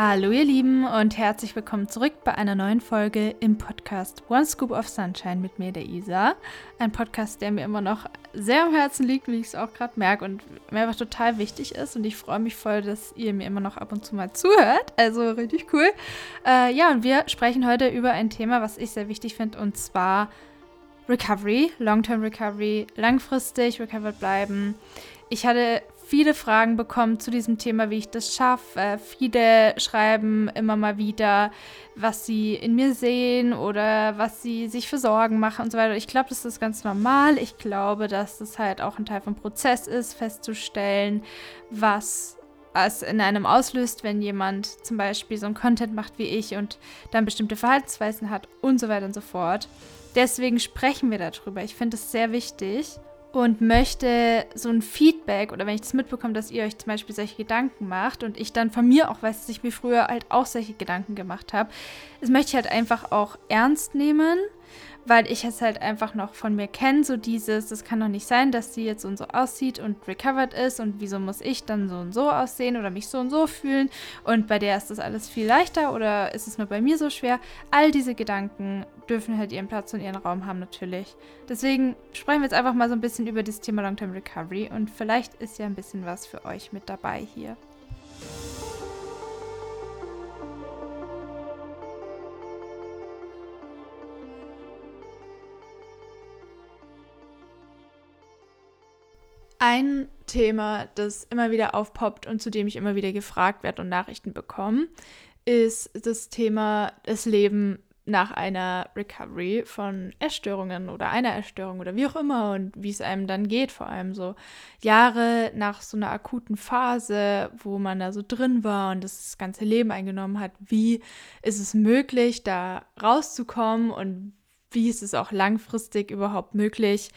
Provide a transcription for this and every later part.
Hallo ihr Lieben und herzlich willkommen zurück bei einer neuen Folge im Podcast One Scoop of Sunshine mit mir, der Isa. Ein Podcast, der mir immer noch sehr am Herzen liegt, wie ich es auch gerade merke und mir einfach total wichtig ist und ich freue mich voll, dass ihr mir immer noch ab und zu mal zuhört. Also richtig cool. Äh, ja, und wir sprechen heute über ein Thema, was ich sehr wichtig finde und zwar Recovery, Long-Term Recovery, langfristig recovered bleiben. Ich hatte viele Fragen bekommen zu diesem Thema, wie ich das schaffe. Äh, viele schreiben immer mal wieder, was sie in mir sehen oder was sie sich für Sorgen machen und so weiter. Ich glaube, das ist ganz normal. Ich glaube, dass das halt auch ein Teil vom Prozess ist, festzustellen, was es in einem auslöst, wenn jemand zum Beispiel so einen Content macht wie ich und dann bestimmte Verhaltensweisen hat und so weiter und so fort. Deswegen sprechen wir darüber. Ich finde es sehr wichtig und möchte so ein Feedback oder wenn ich das mitbekomme, dass ihr euch zum Beispiel solche Gedanken macht und ich dann von mir auch weiß, dass ich mir früher halt auch solche Gedanken gemacht habe, das möchte ich halt einfach auch ernst nehmen weil ich es halt einfach noch von mir kenne, so dieses, das kann doch nicht sein, dass sie jetzt so und so aussieht und recovered ist und wieso muss ich dann so und so aussehen oder mich so und so fühlen und bei der ist das alles viel leichter oder ist es nur bei mir so schwer? All diese Gedanken dürfen halt ihren Platz und ihren Raum haben natürlich. Deswegen sprechen wir jetzt einfach mal so ein bisschen über das Thema Long-Term Recovery und vielleicht ist ja ein bisschen was für euch mit dabei hier. Ein Thema, das immer wieder aufpoppt und zu dem ich immer wieder gefragt werde und Nachrichten bekomme, ist das Thema das Leben nach einer Recovery von Essstörungen oder einer Essstörung oder wie auch immer und wie es einem dann geht, vor allem so Jahre nach so einer akuten Phase, wo man da so drin war und das ganze Leben eingenommen hat. Wie ist es möglich, da rauszukommen und wie ist es auch langfristig überhaupt möglich,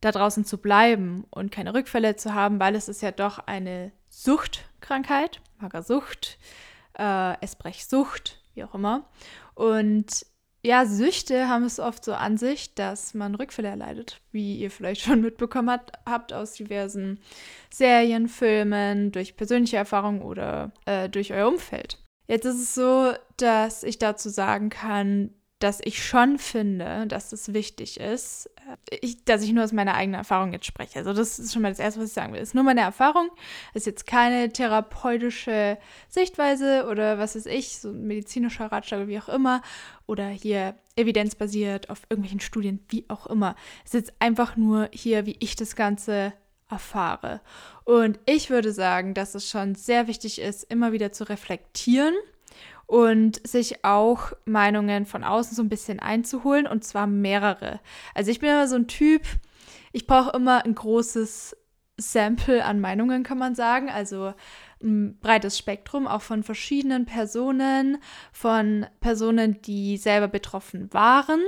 da draußen zu bleiben und keine Rückfälle zu haben, weil es ist ja doch eine Suchtkrankheit, Magersucht, äh, Essbrechsucht, wie auch immer. Und ja, Süchte haben es oft so an sich, dass man Rückfälle erleidet, wie ihr vielleicht schon mitbekommen hat, habt aus diversen Serien, Filmen, durch persönliche Erfahrungen oder äh, durch euer Umfeld. Jetzt ist es so, dass ich dazu sagen kann, dass ich schon finde, dass es wichtig ist, äh, ich, dass ich nur aus meiner eigenen Erfahrung jetzt spreche. Also das ist schon mal das Erste, was ich sagen will. Ist nur meine Erfahrung. Ist jetzt keine therapeutische Sichtweise oder was weiß ich, so ein medizinischer Ratschlag, wie auch immer. Oder hier evidenzbasiert auf irgendwelchen Studien, wie auch immer. Es ist jetzt einfach nur hier, wie ich das Ganze erfahre. Und ich würde sagen, dass es schon sehr wichtig ist, immer wieder zu reflektieren und sich auch Meinungen von außen so ein bisschen einzuholen und zwar mehrere. Also ich bin immer so ein Typ, ich brauche immer ein großes Sample an Meinungen, kann man sagen. Also ein breites Spektrum, auch von verschiedenen Personen, von Personen, die selber betroffen waren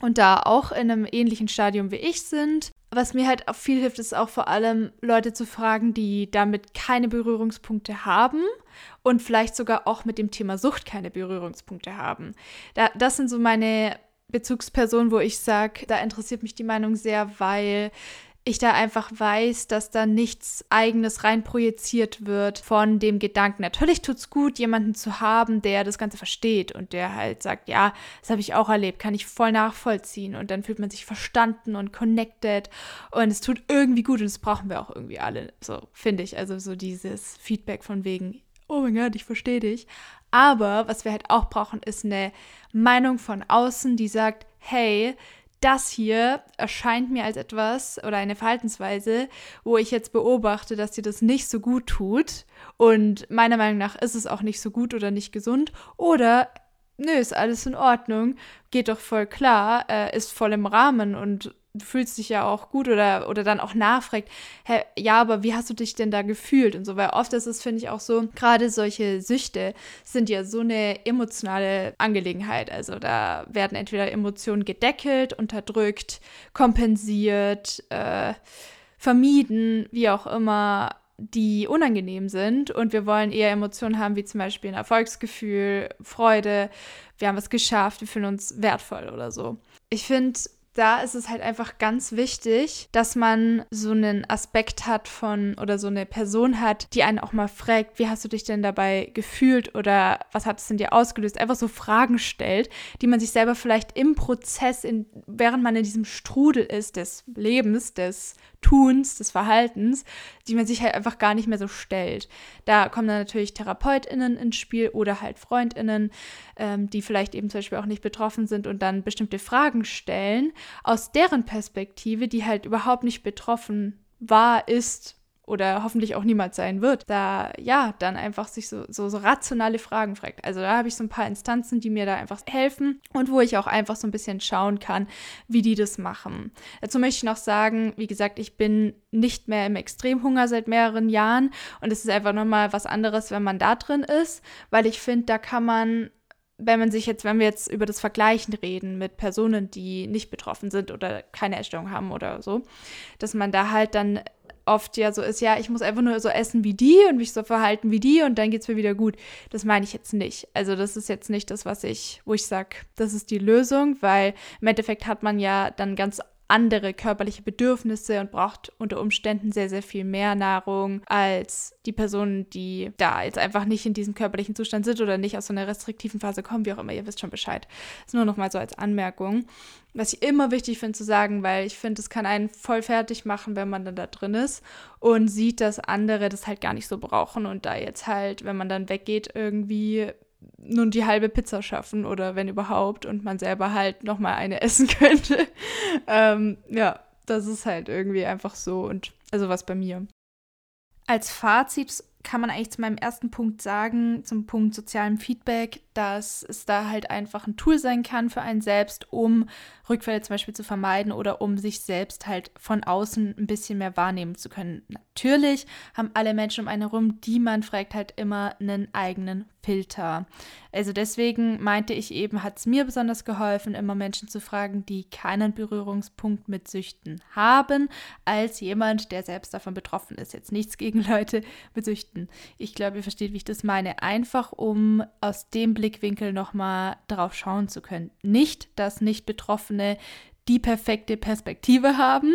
und da auch in einem ähnlichen Stadium wie ich sind. Was mir halt auch viel hilft, ist auch vor allem Leute zu fragen, die damit keine Berührungspunkte haben und vielleicht sogar auch mit dem Thema Sucht keine Berührungspunkte haben. Da, das sind so meine Bezugspersonen, wo ich sage, da interessiert mich die Meinung sehr, weil ich da einfach weiß, dass da nichts eigenes reinprojiziert wird von dem Gedanken. Natürlich tut es gut, jemanden zu haben, der das Ganze versteht und der halt sagt, ja, das habe ich auch erlebt, kann ich voll nachvollziehen und dann fühlt man sich verstanden und connected und es tut irgendwie gut und das brauchen wir auch irgendwie alle, so finde ich. Also so dieses Feedback von wegen, oh mein Gott, ich verstehe dich. Aber was wir halt auch brauchen, ist eine Meinung von außen, die sagt, hey, das hier erscheint mir als etwas oder eine Verhaltensweise, wo ich jetzt beobachte, dass dir das nicht so gut tut. Und meiner Meinung nach ist es auch nicht so gut oder nicht gesund. Oder, nö, ist alles in Ordnung, geht doch voll klar, äh, ist voll im Rahmen und du fühlst dich ja auch gut oder, oder dann auch nachfragt, hä, ja, aber wie hast du dich denn da gefühlt und so, weil oft ist es, finde ich, auch so, gerade solche Süchte sind ja so eine emotionale Angelegenheit. Also da werden entweder Emotionen gedeckelt, unterdrückt, kompensiert, äh, vermieden, wie auch immer die unangenehm sind und wir wollen eher Emotionen haben, wie zum Beispiel ein Erfolgsgefühl, Freude, wir haben es geschafft, wir fühlen uns wertvoll oder so. Ich finde, da ist es halt einfach ganz wichtig, dass man so einen Aspekt hat von oder so eine Person hat, die einen auch mal fragt, wie hast du dich denn dabei gefühlt oder was hat es in dir ausgelöst? Einfach so Fragen stellt, die man sich selber vielleicht im Prozess, in, während man in diesem Strudel ist des Lebens, des Tuns, des Verhaltens, die man sich halt einfach gar nicht mehr so stellt. Da kommen dann natürlich TherapeutInnen ins Spiel oder halt FreundInnen, ähm, die vielleicht eben zum Beispiel auch nicht betroffen sind und dann bestimmte Fragen stellen, aus deren Perspektive, die halt überhaupt nicht betroffen war, ist oder hoffentlich auch niemals sein wird, da ja, dann einfach sich so, so, so rationale Fragen fragt. Also da habe ich so ein paar Instanzen, die mir da einfach helfen und wo ich auch einfach so ein bisschen schauen kann, wie die das machen. Dazu möchte ich noch sagen, wie gesagt, ich bin nicht mehr im Extremhunger seit mehreren Jahren und es ist einfach nochmal was anderes, wenn man da drin ist, weil ich finde, da kann man wenn man sich jetzt, wenn wir jetzt über das Vergleichen reden mit Personen, die nicht betroffen sind oder keine Essstörung haben oder so, dass man da halt dann oft ja so ist, ja, ich muss einfach nur so essen wie die und mich so verhalten wie die und dann geht es mir wieder gut. Das meine ich jetzt nicht. Also das ist jetzt nicht das, was ich, wo ich sage, das ist die Lösung, weil im Endeffekt hat man ja dann ganz andere körperliche Bedürfnisse und braucht unter Umständen sehr, sehr viel mehr Nahrung als die Personen, die da jetzt einfach nicht in diesem körperlichen Zustand sind oder nicht aus so einer restriktiven Phase kommen, wie auch immer, ihr wisst schon Bescheid. Das ist nur noch mal so als Anmerkung. Was ich immer wichtig finde zu sagen, weil ich finde, es kann einen voll fertig machen, wenn man dann da drin ist und sieht, dass andere das halt gar nicht so brauchen und da jetzt halt, wenn man dann weggeht, irgendwie nun die halbe Pizza schaffen oder wenn überhaupt und man selber halt nochmal eine essen könnte. ähm, ja, das ist halt irgendwie einfach so und also was bei mir. Als Fazit kann man eigentlich zu meinem ersten Punkt sagen, zum Punkt sozialem Feedback, dass es da halt einfach ein Tool sein kann für einen selbst, um Rückfälle zum Beispiel zu vermeiden oder um sich selbst halt von außen ein bisschen mehr wahrnehmen zu können. Natürlich haben alle Menschen um einen herum, die man fragt, halt immer einen eigenen Filter. Also deswegen meinte ich eben, hat es mir besonders geholfen, immer Menschen zu fragen, die keinen Berührungspunkt mit Süchten haben, als jemand, der selbst davon betroffen ist. Jetzt nichts gegen Leute mit Süchten. Ich glaube, ihr versteht, wie ich das meine. Einfach um aus dem Blickwinkel nochmal drauf schauen zu können. Nicht, dass Nicht-Betroffene die perfekte Perspektive haben,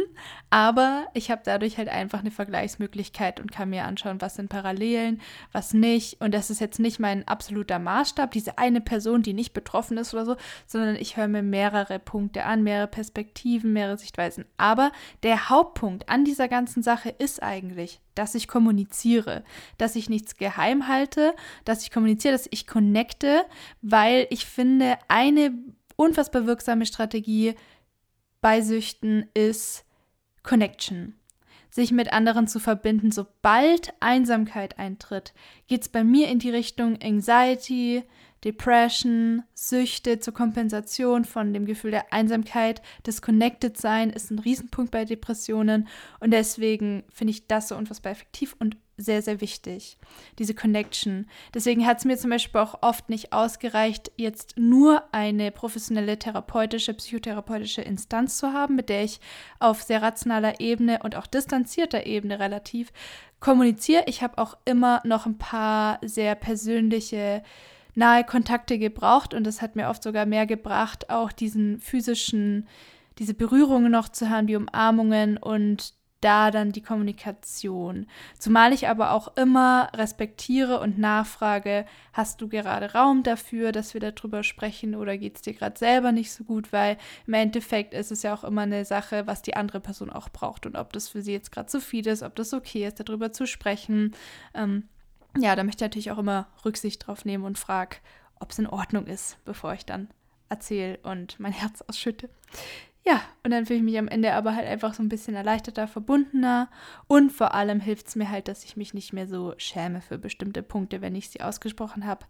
aber ich habe dadurch halt einfach eine Vergleichsmöglichkeit und kann mir anschauen, was sind Parallelen, was nicht. Und das ist jetzt nicht mein absoluter Maßstab, diese eine Person, die nicht betroffen ist oder so, sondern ich höre mir mehrere Punkte an, mehrere Perspektiven, mehrere Sichtweisen. Aber der Hauptpunkt an dieser ganzen Sache ist eigentlich, dass ich kommuniziere, dass ich nichts geheim halte, dass ich kommuniziere, dass ich connecte, weil ich finde, eine unfassbar wirksame Strategie bei Süchten ist Connection. Sich mit anderen zu verbinden. Sobald Einsamkeit eintritt, geht es bei mir in die Richtung Anxiety, Depression, Süchte zur Kompensation von dem Gefühl der Einsamkeit. Disconnected sein ist ein Riesenpunkt bei Depressionen und deswegen finde ich das so unfassbar effektiv und sehr, sehr wichtig, diese Connection. Deswegen hat es mir zum Beispiel auch oft nicht ausgereicht, jetzt nur eine professionelle therapeutische, psychotherapeutische Instanz zu haben, mit der ich auf sehr rationaler Ebene und auch distanzierter Ebene relativ kommuniziere. Ich habe auch immer noch ein paar sehr persönliche nahe Kontakte gebraucht und das hat mir oft sogar mehr gebracht, auch diesen physischen, diese Berührungen noch zu haben, die Umarmungen und da dann die Kommunikation. Zumal ich aber auch immer respektiere und nachfrage, hast du gerade Raum dafür, dass wir darüber sprechen oder geht es dir gerade selber nicht so gut, weil im Endeffekt ist es ja auch immer eine Sache, was die andere Person auch braucht und ob das für sie jetzt gerade zu viel ist, ob das okay ist, darüber zu sprechen. Ähm, ja, da möchte ich natürlich auch immer Rücksicht drauf nehmen und frage, ob es in Ordnung ist, bevor ich dann erzähle und mein Herz ausschütte. Ja, und dann fühle ich mich am Ende aber halt einfach so ein bisschen erleichterter, verbundener und vor allem hilft es mir halt, dass ich mich nicht mehr so schäme für bestimmte Punkte, wenn ich sie ausgesprochen habe,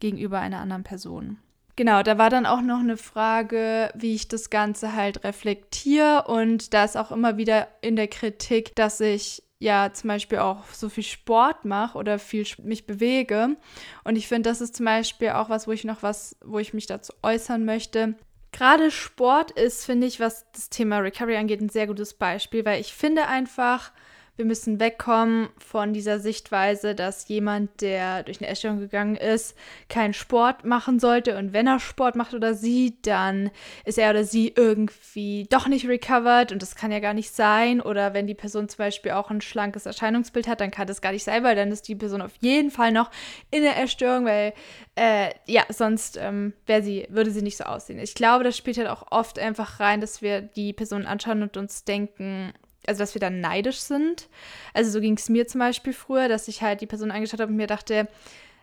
gegenüber einer anderen Person. Genau, da war dann auch noch eine Frage, wie ich das Ganze halt reflektiere und da ist auch immer wieder in der Kritik, dass ich ja zum Beispiel auch so viel Sport mache oder viel mich bewege. Und ich finde, das ist zum Beispiel auch was, wo ich noch was, wo ich mich dazu äußern möchte. Gerade Sport ist, finde ich, was das Thema Recovery angeht, ein sehr gutes Beispiel, weil ich finde einfach, wir müssen wegkommen von dieser Sichtweise, dass jemand, der durch eine Essstörung gegangen ist, keinen Sport machen sollte. Und wenn er Sport macht oder sie, dann ist er oder sie irgendwie doch nicht recovered. Und das kann ja gar nicht sein. Oder wenn die Person zum Beispiel auch ein schlankes Erscheinungsbild hat, dann kann das gar nicht sein, weil dann ist die Person auf jeden Fall noch in der Essstörung, weil äh, ja, sonst ähm, sie, würde sie nicht so aussehen. Ich glaube, das spielt halt auch oft einfach rein, dass wir die Person anschauen und uns denken, also dass wir dann neidisch sind. Also so ging es mir zum Beispiel früher, dass ich halt die Person angeschaut habe und mir dachte,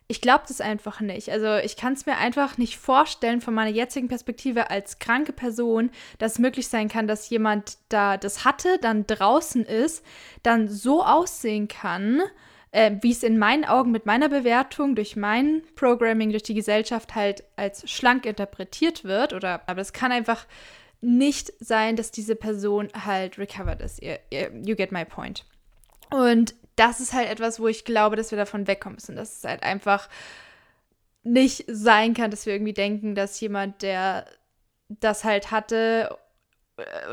ich glaube das einfach nicht. Also ich kann es mir einfach nicht vorstellen von meiner jetzigen Perspektive als kranke Person, dass es möglich sein kann, dass jemand da das hatte, dann draußen ist, dann so aussehen kann, äh, wie es in meinen Augen mit meiner Bewertung durch mein Programming, durch die Gesellschaft halt als schlank interpretiert wird. Oder aber es kann einfach nicht sein, dass diese Person halt recovered ist. You, you get my point. Und das ist halt etwas, wo ich glaube, dass wir davon wegkommen müssen. Dass es halt einfach nicht sein kann, dass wir irgendwie denken, dass jemand, der das halt hatte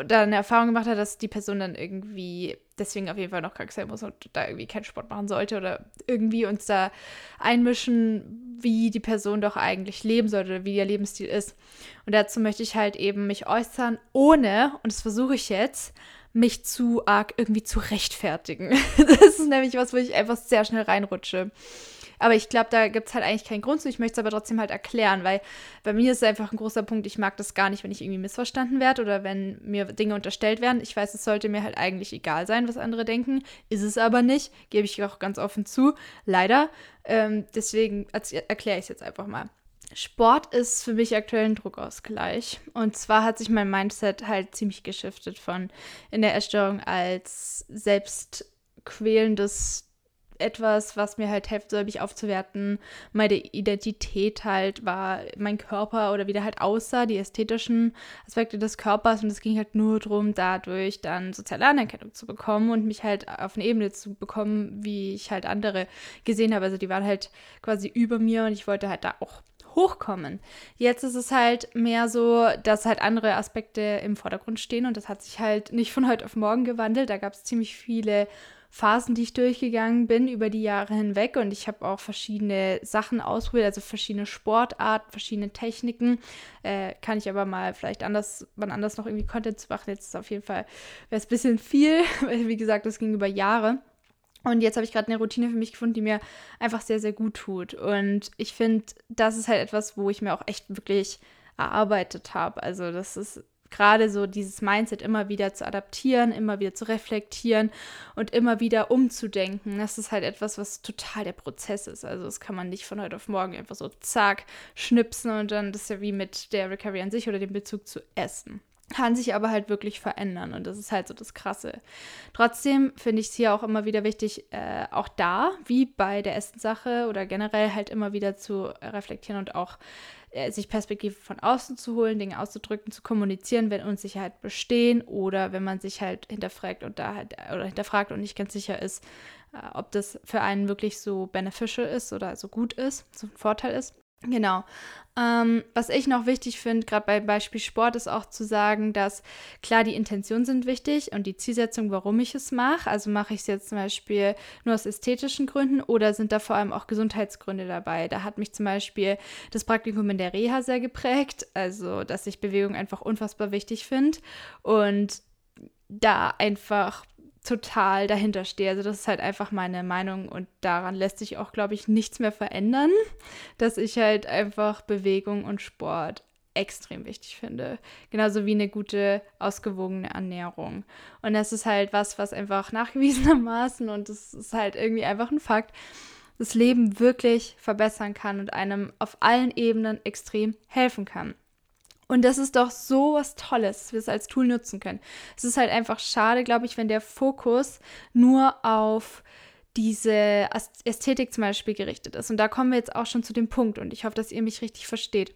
oder eine Erfahrung gemacht hat, dass die Person dann irgendwie deswegen auf jeden Fall noch krank sein muss und da irgendwie keinen Sport machen sollte oder irgendwie uns da einmischen, wie die Person doch eigentlich leben sollte wie ihr Lebensstil ist. Und dazu möchte ich halt eben mich äußern, ohne, und das versuche ich jetzt, mich zu arg irgendwie zu rechtfertigen. das ist nämlich was, wo ich einfach sehr schnell reinrutsche. Aber ich glaube, da gibt es halt eigentlich keinen Grund zu. Ich möchte es aber trotzdem halt erklären, weil bei mir ist es einfach ein großer Punkt. Ich mag das gar nicht, wenn ich irgendwie missverstanden werde oder wenn mir Dinge unterstellt werden. Ich weiß, es sollte mir halt eigentlich egal sein, was andere denken. Ist es aber nicht. Gebe ich auch ganz offen zu. Leider. Ähm, deswegen erkläre ich es jetzt einfach mal. Sport ist für mich aktuell ein Druckausgleich. Und zwar hat sich mein Mindset halt ziemlich geschiftet von in der Erstörung als selbstquälendes etwas, was mir halt hilft, soll mich aufzuwerten. Meine Identität halt war mein Körper oder wie der halt aussah, die ästhetischen Aspekte des Körpers. Und es ging halt nur darum, dadurch dann soziale Anerkennung zu bekommen und mich halt auf eine Ebene zu bekommen, wie ich halt andere gesehen habe. Also die waren halt quasi über mir und ich wollte halt da auch hochkommen. Jetzt ist es halt mehr so, dass halt andere Aspekte im Vordergrund stehen und das hat sich halt nicht von heute auf morgen gewandelt. Da gab es ziemlich viele Phasen, die ich durchgegangen bin über die Jahre hinweg und ich habe auch verschiedene Sachen ausprobiert, also verschiedene Sportarten, verschiedene Techniken. Äh, kann ich aber mal vielleicht anders, wann anders noch irgendwie Content zu machen. Jetzt ist auf jeden Fall, wäre es ein bisschen viel, weil wie gesagt, das ging über Jahre. Und jetzt habe ich gerade eine Routine für mich gefunden, die mir einfach sehr, sehr gut tut. Und ich finde, das ist halt etwas, wo ich mir auch echt wirklich erarbeitet habe. Also das ist gerade so dieses Mindset immer wieder zu adaptieren, immer wieder zu reflektieren und immer wieder umzudenken. Das ist halt etwas, was total der Prozess ist. Also das kann man nicht von heute auf morgen einfach so zack schnipsen und dann das ist ja wie mit der Recovery an sich oder dem Bezug zu Essen kann sich aber halt wirklich verändern und das ist halt so das Krasse. Trotzdem finde ich es hier auch immer wieder wichtig, äh, auch da, wie bei der Essenssache oder generell halt immer wieder zu reflektieren und auch äh, sich Perspektive von außen zu holen, Dinge auszudrücken, zu kommunizieren, wenn Unsicherheit bestehen oder wenn man sich halt hinterfragt und da halt oder hinterfragt und nicht ganz sicher ist, äh, ob das für einen wirklich so beneficial ist oder so gut ist, so ein Vorteil ist. Genau. Ähm, was ich noch wichtig finde, gerade bei Beispiel Sport, ist auch zu sagen, dass klar die Intentionen sind wichtig und die Zielsetzung, warum ich es mache. Also mache ich es jetzt zum Beispiel nur aus ästhetischen Gründen oder sind da vor allem auch Gesundheitsgründe dabei. Da hat mich zum Beispiel das Praktikum in der Reha sehr geprägt, also dass ich Bewegung einfach unfassbar wichtig finde und da einfach total dahinter stehe. Also das ist halt einfach meine Meinung und daran lässt sich auch, glaube ich, nichts mehr verändern, dass ich halt einfach Bewegung und Sport extrem wichtig finde. Genauso wie eine gute, ausgewogene Ernährung. Und das ist halt was, was einfach nachgewiesenermaßen und das ist halt irgendwie einfach ein Fakt, das Leben wirklich verbessern kann und einem auf allen Ebenen extrem helfen kann. Und das ist doch so was Tolles, dass wir es als Tool nutzen können. Es ist halt einfach schade, glaube ich, wenn der Fokus nur auf diese Ästhetik zum Beispiel gerichtet ist. Und da kommen wir jetzt auch schon zu dem Punkt und ich hoffe, dass ihr mich richtig versteht.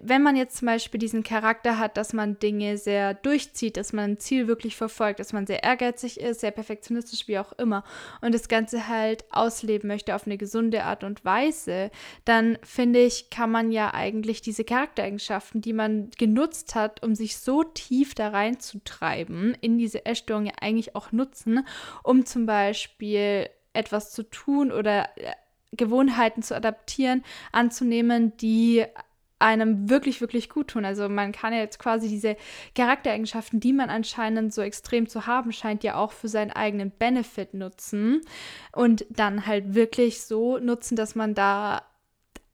Wenn man jetzt zum Beispiel diesen Charakter hat, dass man Dinge sehr durchzieht, dass man ein Ziel wirklich verfolgt, dass man sehr ehrgeizig ist, sehr perfektionistisch, wie auch immer, und das Ganze halt ausleben möchte auf eine gesunde Art und Weise, dann finde ich, kann man ja eigentlich diese Charaktereigenschaften, die man genutzt hat, um sich so tief da reinzutreiben, in diese Essstörung eigentlich auch nutzen, um zum Beispiel etwas zu tun oder äh, Gewohnheiten zu adaptieren, anzunehmen, die einem wirklich, wirklich gut tun. Also man kann ja jetzt quasi diese Charaktereigenschaften, die man anscheinend so extrem zu haben scheint, ja auch für seinen eigenen Benefit nutzen und dann halt wirklich so nutzen, dass man da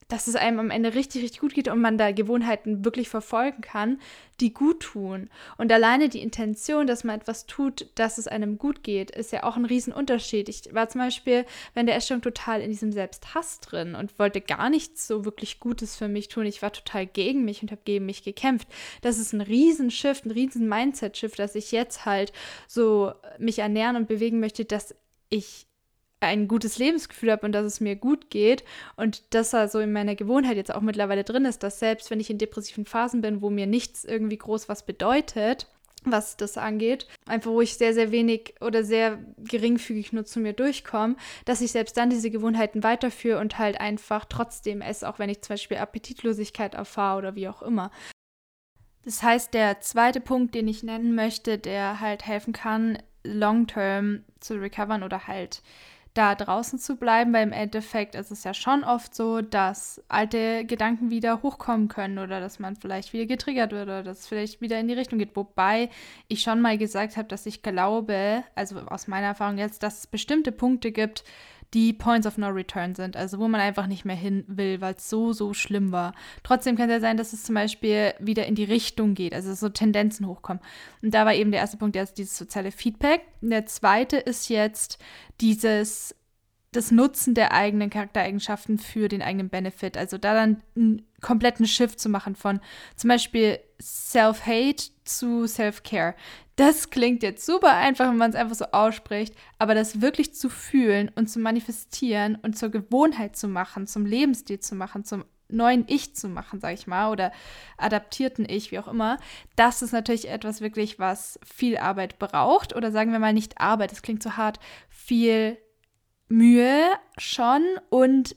dass es einem am Ende richtig, richtig gut geht und man da Gewohnheiten wirklich verfolgen kann, die gut tun. Und alleine die Intention, dass man etwas tut, dass es einem gut geht, ist ja auch ein Riesenunterschied. Ich war zum Beispiel während der Essstörung total in diesem Selbsthass drin und wollte gar nichts so wirklich Gutes für mich tun. Ich war total gegen mich und habe gegen mich gekämpft. Das ist ein Riesenshift, ein riesen Mindset-Shift, dass ich jetzt halt so mich ernähren und bewegen möchte, dass ich ein gutes Lebensgefühl habe und dass es mir gut geht und dass da so in meiner Gewohnheit jetzt auch mittlerweile drin ist, dass selbst wenn ich in depressiven Phasen bin, wo mir nichts irgendwie groß was bedeutet, was das angeht, einfach wo ich sehr, sehr wenig oder sehr geringfügig nur zu mir durchkomme, dass ich selbst dann diese Gewohnheiten weiterführe und halt einfach trotzdem esse, auch wenn ich zum Beispiel Appetitlosigkeit erfahre oder wie auch immer. Das heißt, der zweite Punkt, den ich nennen möchte, der halt helfen kann, long-term zu recovern oder halt da draußen zu bleiben, weil im Endeffekt ist es ja schon oft so, dass alte Gedanken wieder hochkommen können oder dass man vielleicht wieder getriggert wird oder dass es vielleicht wieder in die Richtung geht. Wobei ich schon mal gesagt habe, dass ich glaube, also aus meiner Erfahrung jetzt, dass es bestimmte Punkte gibt, die Points of No Return sind, also wo man einfach nicht mehr hin will, weil es so, so schlimm war. Trotzdem kann es ja sein, dass es zum Beispiel wieder in die Richtung geht, also so Tendenzen hochkommen. Und da war eben der erste Punkt jetzt dieses soziale Feedback. Und der zweite ist jetzt dieses das Nutzen der eigenen Charaktereigenschaften für den eigenen Benefit. Also da dann einen kompletten Shift zu machen von zum Beispiel Self-Hate zu Self-Care. Das klingt jetzt super einfach, wenn man es einfach so ausspricht, aber das wirklich zu fühlen und zu manifestieren und zur Gewohnheit zu machen, zum Lebensstil zu machen, zum neuen Ich zu machen, sag ich mal, oder adaptierten Ich, wie auch immer, das ist natürlich etwas wirklich, was viel Arbeit braucht oder sagen wir mal nicht Arbeit, das klingt so hart, viel Mühe schon und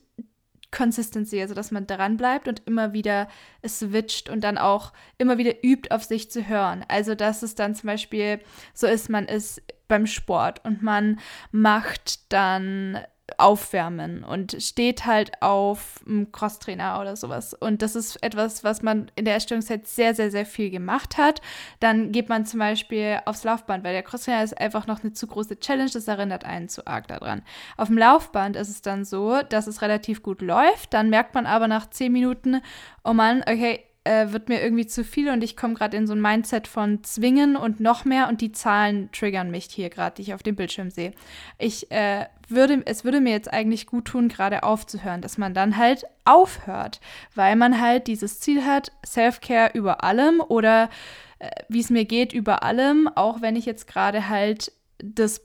Consistency, also dass man dran bleibt und immer wieder switcht und dann auch immer wieder übt, auf sich zu hören. Also dass es dann zum Beispiel so ist, man ist beim Sport und man macht dann aufwärmen und steht halt auf einem Crosstrainer oder sowas. Und das ist etwas, was man in der Erstellungszeit sehr, sehr, sehr viel gemacht hat. Dann geht man zum Beispiel aufs Laufband, weil der Crosstrainer ist einfach noch eine zu große Challenge, das erinnert einen zu arg daran. Auf dem Laufband ist es dann so, dass es relativ gut läuft. Dann merkt man aber nach zehn Minuten, oh Mann, okay, äh, wird mir irgendwie zu viel und ich komme gerade in so ein Mindset von zwingen und noch mehr und die Zahlen triggern mich hier gerade, die ich auf dem Bildschirm sehe. Ich äh, würde, es würde mir jetzt eigentlich gut tun, gerade aufzuhören, dass man dann halt aufhört, weil man halt dieses Ziel hat, Self-Care über allem oder äh, wie es mir geht über allem, auch wenn ich jetzt gerade halt das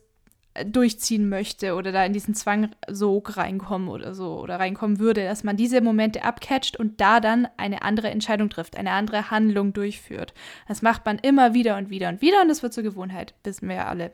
durchziehen möchte oder da in diesen Zwang so reinkommen oder so oder reinkommen würde, dass man diese Momente abcatcht und da dann eine andere Entscheidung trifft, eine andere Handlung durchführt. Das macht man immer wieder und wieder und wieder und das wird zur Gewohnheit, wissen wir ja alle.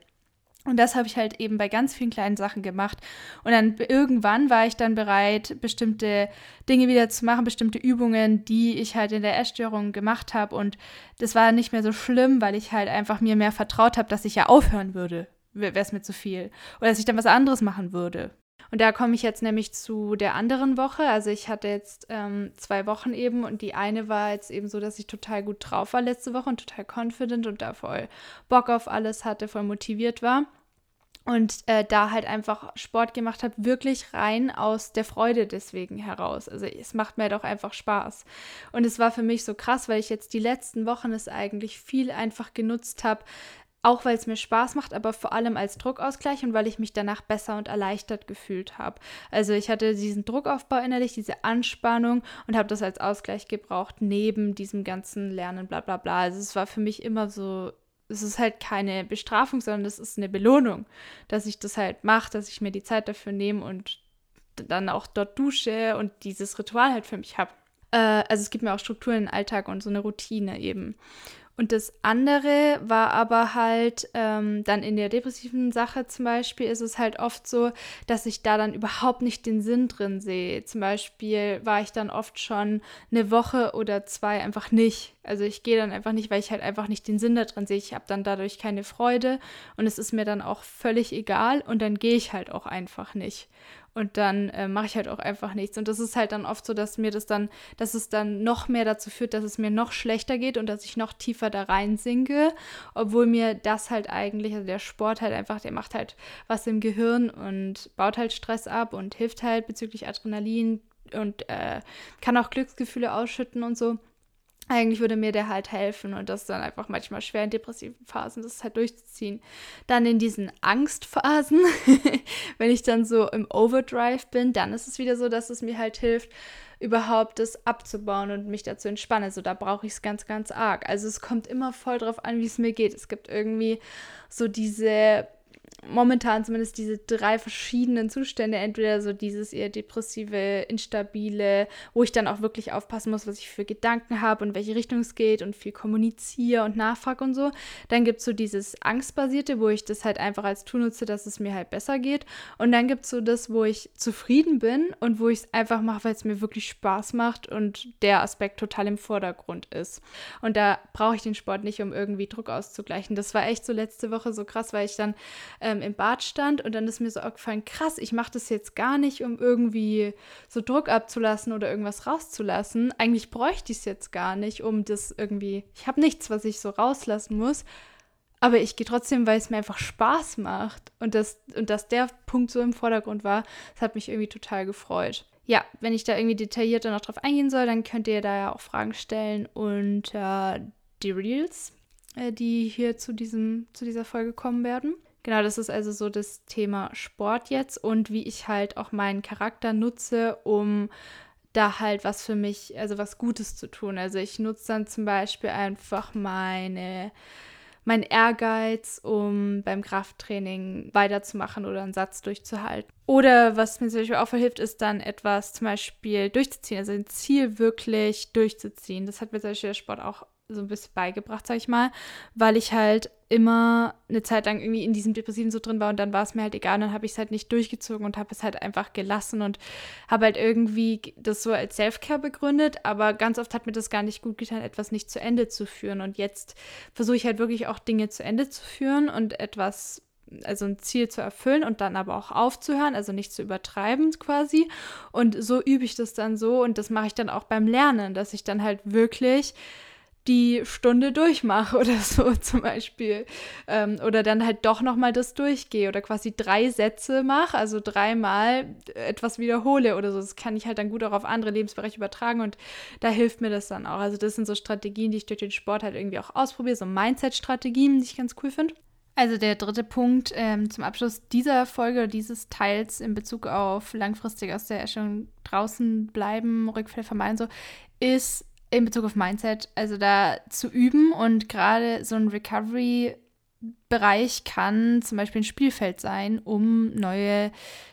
Und das habe ich halt eben bei ganz vielen kleinen Sachen gemacht. Und dann irgendwann war ich dann bereit, bestimmte Dinge wieder zu machen, bestimmte Übungen, die ich halt in der Essstörung gemacht habe. Und das war nicht mehr so schlimm, weil ich halt einfach mir mehr vertraut habe, dass ich ja aufhören würde wäre es mir zu viel. Oder dass ich dann was anderes machen würde. Und da komme ich jetzt nämlich zu der anderen Woche. Also ich hatte jetzt ähm, zwei Wochen eben und die eine war jetzt eben so, dass ich total gut drauf war letzte Woche und total confident und da voll Bock auf alles hatte, voll motiviert war. Und äh, da halt einfach Sport gemacht habe, wirklich rein aus der Freude deswegen heraus. Also es macht mir doch einfach Spaß. Und es war für mich so krass, weil ich jetzt die letzten Wochen es eigentlich viel einfach genutzt habe, auch weil es mir Spaß macht, aber vor allem als Druckausgleich und weil ich mich danach besser und erleichtert gefühlt habe. Also ich hatte diesen Druckaufbau innerlich, diese Anspannung und habe das als Ausgleich gebraucht, neben diesem ganzen Lernen, bla bla bla. Also es war für mich immer so es ist halt keine Bestrafung, sondern es ist eine Belohnung, dass ich das halt mache, dass ich mir die Zeit dafür nehme und dann auch dort dusche und dieses Ritual halt für mich habe. Äh, also es gibt mir auch Strukturen im Alltag und so eine Routine eben. Und das andere war aber halt ähm, dann in der depressiven Sache zum Beispiel ist es halt oft so, dass ich da dann überhaupt nicht den Sinn drin sehe. Zum Beispiel war ich dann oft schon eine Woche oder zwei einfach nicht. Also ich gehe dann einfach nicht, weil ich halt einfach nicht den Sinn da drin sehe. Ich habe dann dadurch keine Freude und es ist mir dann auch völlig egal und dann gehe ich halt auch einfach nicht und dann äh, mache ich halt auch einfach nichts. Und das ist halt dann oft so, dass mir das dann, dass es dann noch mehr dazu führt, dass es mir noch schlechter geht und dass ich noch tiefer da rein sinke, obwohl mir das halt eigentlich, also der Sport halt einfach, der macht halt was im Gehirn und baut halt Stress ab und hilft halt bezüglich Adrenalin und äh, kann auch Glücksgefühle ausschütten und so eigentlich würde mir der halt helfen und das dann einfach manchmal schwer in depressiven Phasen, das halt durchzuziehen. Dann in diesen Angstphasen, wenn ich dann so im Overdrive bin, dann ist es wieder so, dass es mir halt hilft, überhaupt das abzubauen und mich dazu entspannen. So, da brauche ich es ganz, ganz arg. Also es kommt immer voll drauf an, wie es mir geht. Es gibt irgendwie so diese momentan zumindest diese drei verschiedenen Zustände, entweder so dieses eher depressive, instabile, wo ich dann auch wirklich aufpassen muss, was ich für Gedanken habe und welche Richtung es geht und viel kommuniziere und nachfrage und so. Dann gibt es so dieses Angstbasierte, wo ich das halt einfach als Tool nutze, dass es mir halt besser geht. Und dann gibt es so das, wo ich zufrieden bin und wo ich es einfach mache, weil es mir wirklich Spaß macht und der Aspekt total im Vordergrund ist. Und da brauche ich den Sport nicht, um irgendwie Druck auszugleichen. Das war echt so letzte Woche so krass, weil ich dann ähm, im Bad stand und dann ist mir so aufgefallen, krass, ich mache das jetzt gar nicht, um irgendwie so Druck abzulassen oder irgendwas rauszulassen. Eigentlich bräuchte ich es jetzt gar nicht, um das irgendwie, ich habe nichts, was ich so rauslassen muss. Aber ich gehe trotzdem, weil es mir einfach Spaß macht. Und, das, und dass der Punkt so im Vordergrund war, das hat mich irgendwie total gefreut. Ja, wenn ich da irgendwie detaillierter noch drauf eingehen soll, dann könnt ihr da ja auch Fragen stellen äh, die Reels, äh, die hier zu, diesem, zu dieser Folge kommen werden. Genau, das ist also so das Thema Sport jetzt und wie ich halt auch meinen Charakter nutze, um da halt was für mich, also was Gutes zu tun. Also ich nutze dann zum Beispiel einfach meine, mein Ehrgeiz, um beim Krafttraining weiterzumachen oder einen Satz durchzuhalten. Oder was mir zum Beispiel auch verhilft, ist dann etwas zum Beispiel durchzuziehen, also ein Ziel wirklich durchzuziehen. Das hat mir zum Beispiel der Sport auch so ein bisschen beigebracht, sag ich mal, weil ich halt immer eine Zeit lang irgendwie in diesem Depressiven so drin war und dann war es mir halt egal, und dann habe ich es halt nicht durchgezogen und habe es halt einfach gelassen und habe halt irgendwie das so als Selfcare begründet, aber ganz oft hat mir das gar nicht gut getan, etwas nicht zu Ende zu führen und jetzt versuche ich halt wirklich auch Dinge zu Ende zu führen und etwas also ein Ziel zu erfüllen und dann aber auch aufzuhören, also nicht zu übertreiben quasi. Und so übe ich das dann so und das mache ich dann auch beim Lernen, dass ich dann halt wirklich die Stunde durchmache oder so zum Beispiel. Ähm, oder dann halt doch nochmal das durchgehe oder quasi drei Sätze mache, also dreimal etwas wiederhole oder so. Das kann ich halt dann gut auch auf andere Lebensbereiche übertragen und da hilft mir das dann auch. Also das sind so Strategien, die ich durch den Sport halt irgendwie auch ausprobiere, so Mindset-Strategien, die ich ganz cool finde. Also der dritte Punkt ähm, zum Abschluss dieser Folge, dieses Teils in Bezug auf langfristig aus der Erstellung draußen bleiben, Rückfälle vermeiden, so, ist in Bezug auf Mindset, also da zu üben und gerade so ein Recovery Bereich kann zum Beispiel ein Spielfeld sein, um neue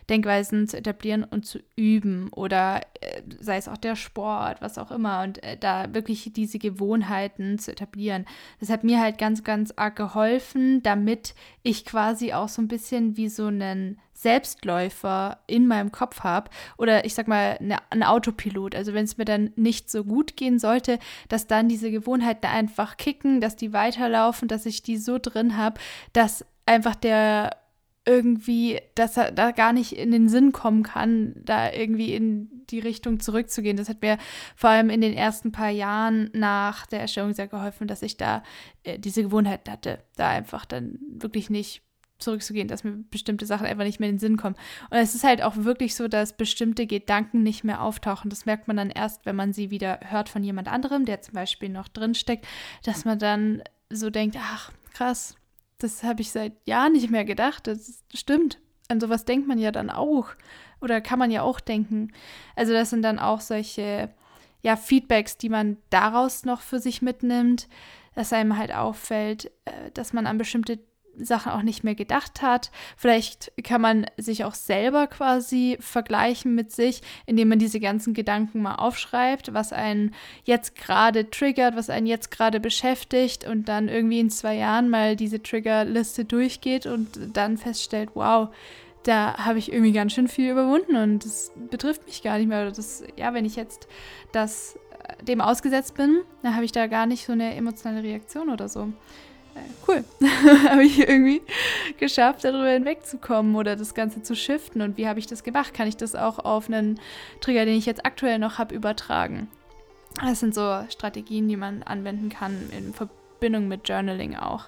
Denkweisen zu etablieren und zu üben oder äh, sei es auch der Sport, was auch immer und äh, da wirklich diese Gewohnheiten zu etablieren. Das hat mir halt ganz, ganz arg geholfen, damit ich quasi auch so ein bisschen wie so einen Selbstläufer in meinem Kopf habe oder ich sag mal eine, ein Autopilot. Also wenn es mir dann nicht so gut gehen sollte, dass dann diese Gewohnheiten einfach kicken, dass die weiterlaufen, dass ich die so drin habe, dass einfach der irgendwie, dass er da gar nicht in den Sinn kommen kann, da irgendwie in die Richtung zurückzugehen. Das hat mir vor allem in den ersten paar Jahren nach der Erstellung sehr geholfen, dass ich da äh, diese Gewohnheit hatte, da einfach dann wirklich nicht zurückzugehen, dass mir bestimmte Sachen einfach nicht mehr in den Sinn kommen. Und es ist halt auch wirklich so, dass bestimmte Gedanken nicht mehr auftauchen. Das merkt man dann erst, wenn man sie wieder hört von jemand anderem, der zum Beispiel noch drin steckt, dass man dann so denkt, ach krass, das habe ich seit Jahren nicht mehr gedacht. Das stimmt. An sowas denkt man ja dann auch. Oder kann man ja auch denken. Also das sind dann auch solche ja, Feedbacks, die man daraus noch für sich mitnimmt. dass einem halt auffällt, äh, dass man an bestimmte Sachen auch nicht mehr gedacht hat. Vielleicht kann man sich auch selber quasi vergleichen mit sich, indem man diese ganzen Gedanken mal aufschreibt, was einen jetzt gerade triggert, was einen jetzt gerade beschäftigt und dann irgendwie in zwei Jahren mal diese Triggerliste durchgeht und dann feststellt, wow, da habe ich irgendwie ganz schön viel überwunden und das betrifft mich gar nicht mehr. Das, ja, wenn ich jetzt das äh, dem ausgesetzt bin, dann habe ich da gar nicht so eine emotionale Reaktion oder so cool. habe ich irgendwie geschafft, darüber hinwegzukommen oder das Ganze zu shiften. Und wie habe ich das gemacht? Kann ich das auch auf einen Trigger, den ich jetzt aktuell noch habe, übertragen? Das sind so Strategien, die man anwenden kann in Verbindung mit Journaling auch.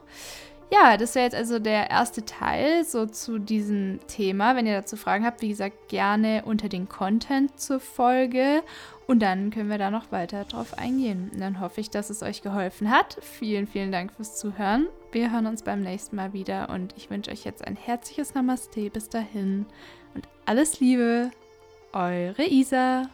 Ja, das wäre jetzt also der erste Teil so zu diesem Thema. Wenn ihr dazu Fragen habt, wie gesagt, gerne unter den Content zur Folge und dann können wir da noch weiter drauf eingehen. Und dann hoffe ich, dass es euch geholfen hat. Vielen, vielen Dank fürs Zuhören. Wir hören uns beim nächsten Mal wieder und ich wünsche euch jetzt ein herzliches Namaste bis dahin und alles Liebe, eure Isa.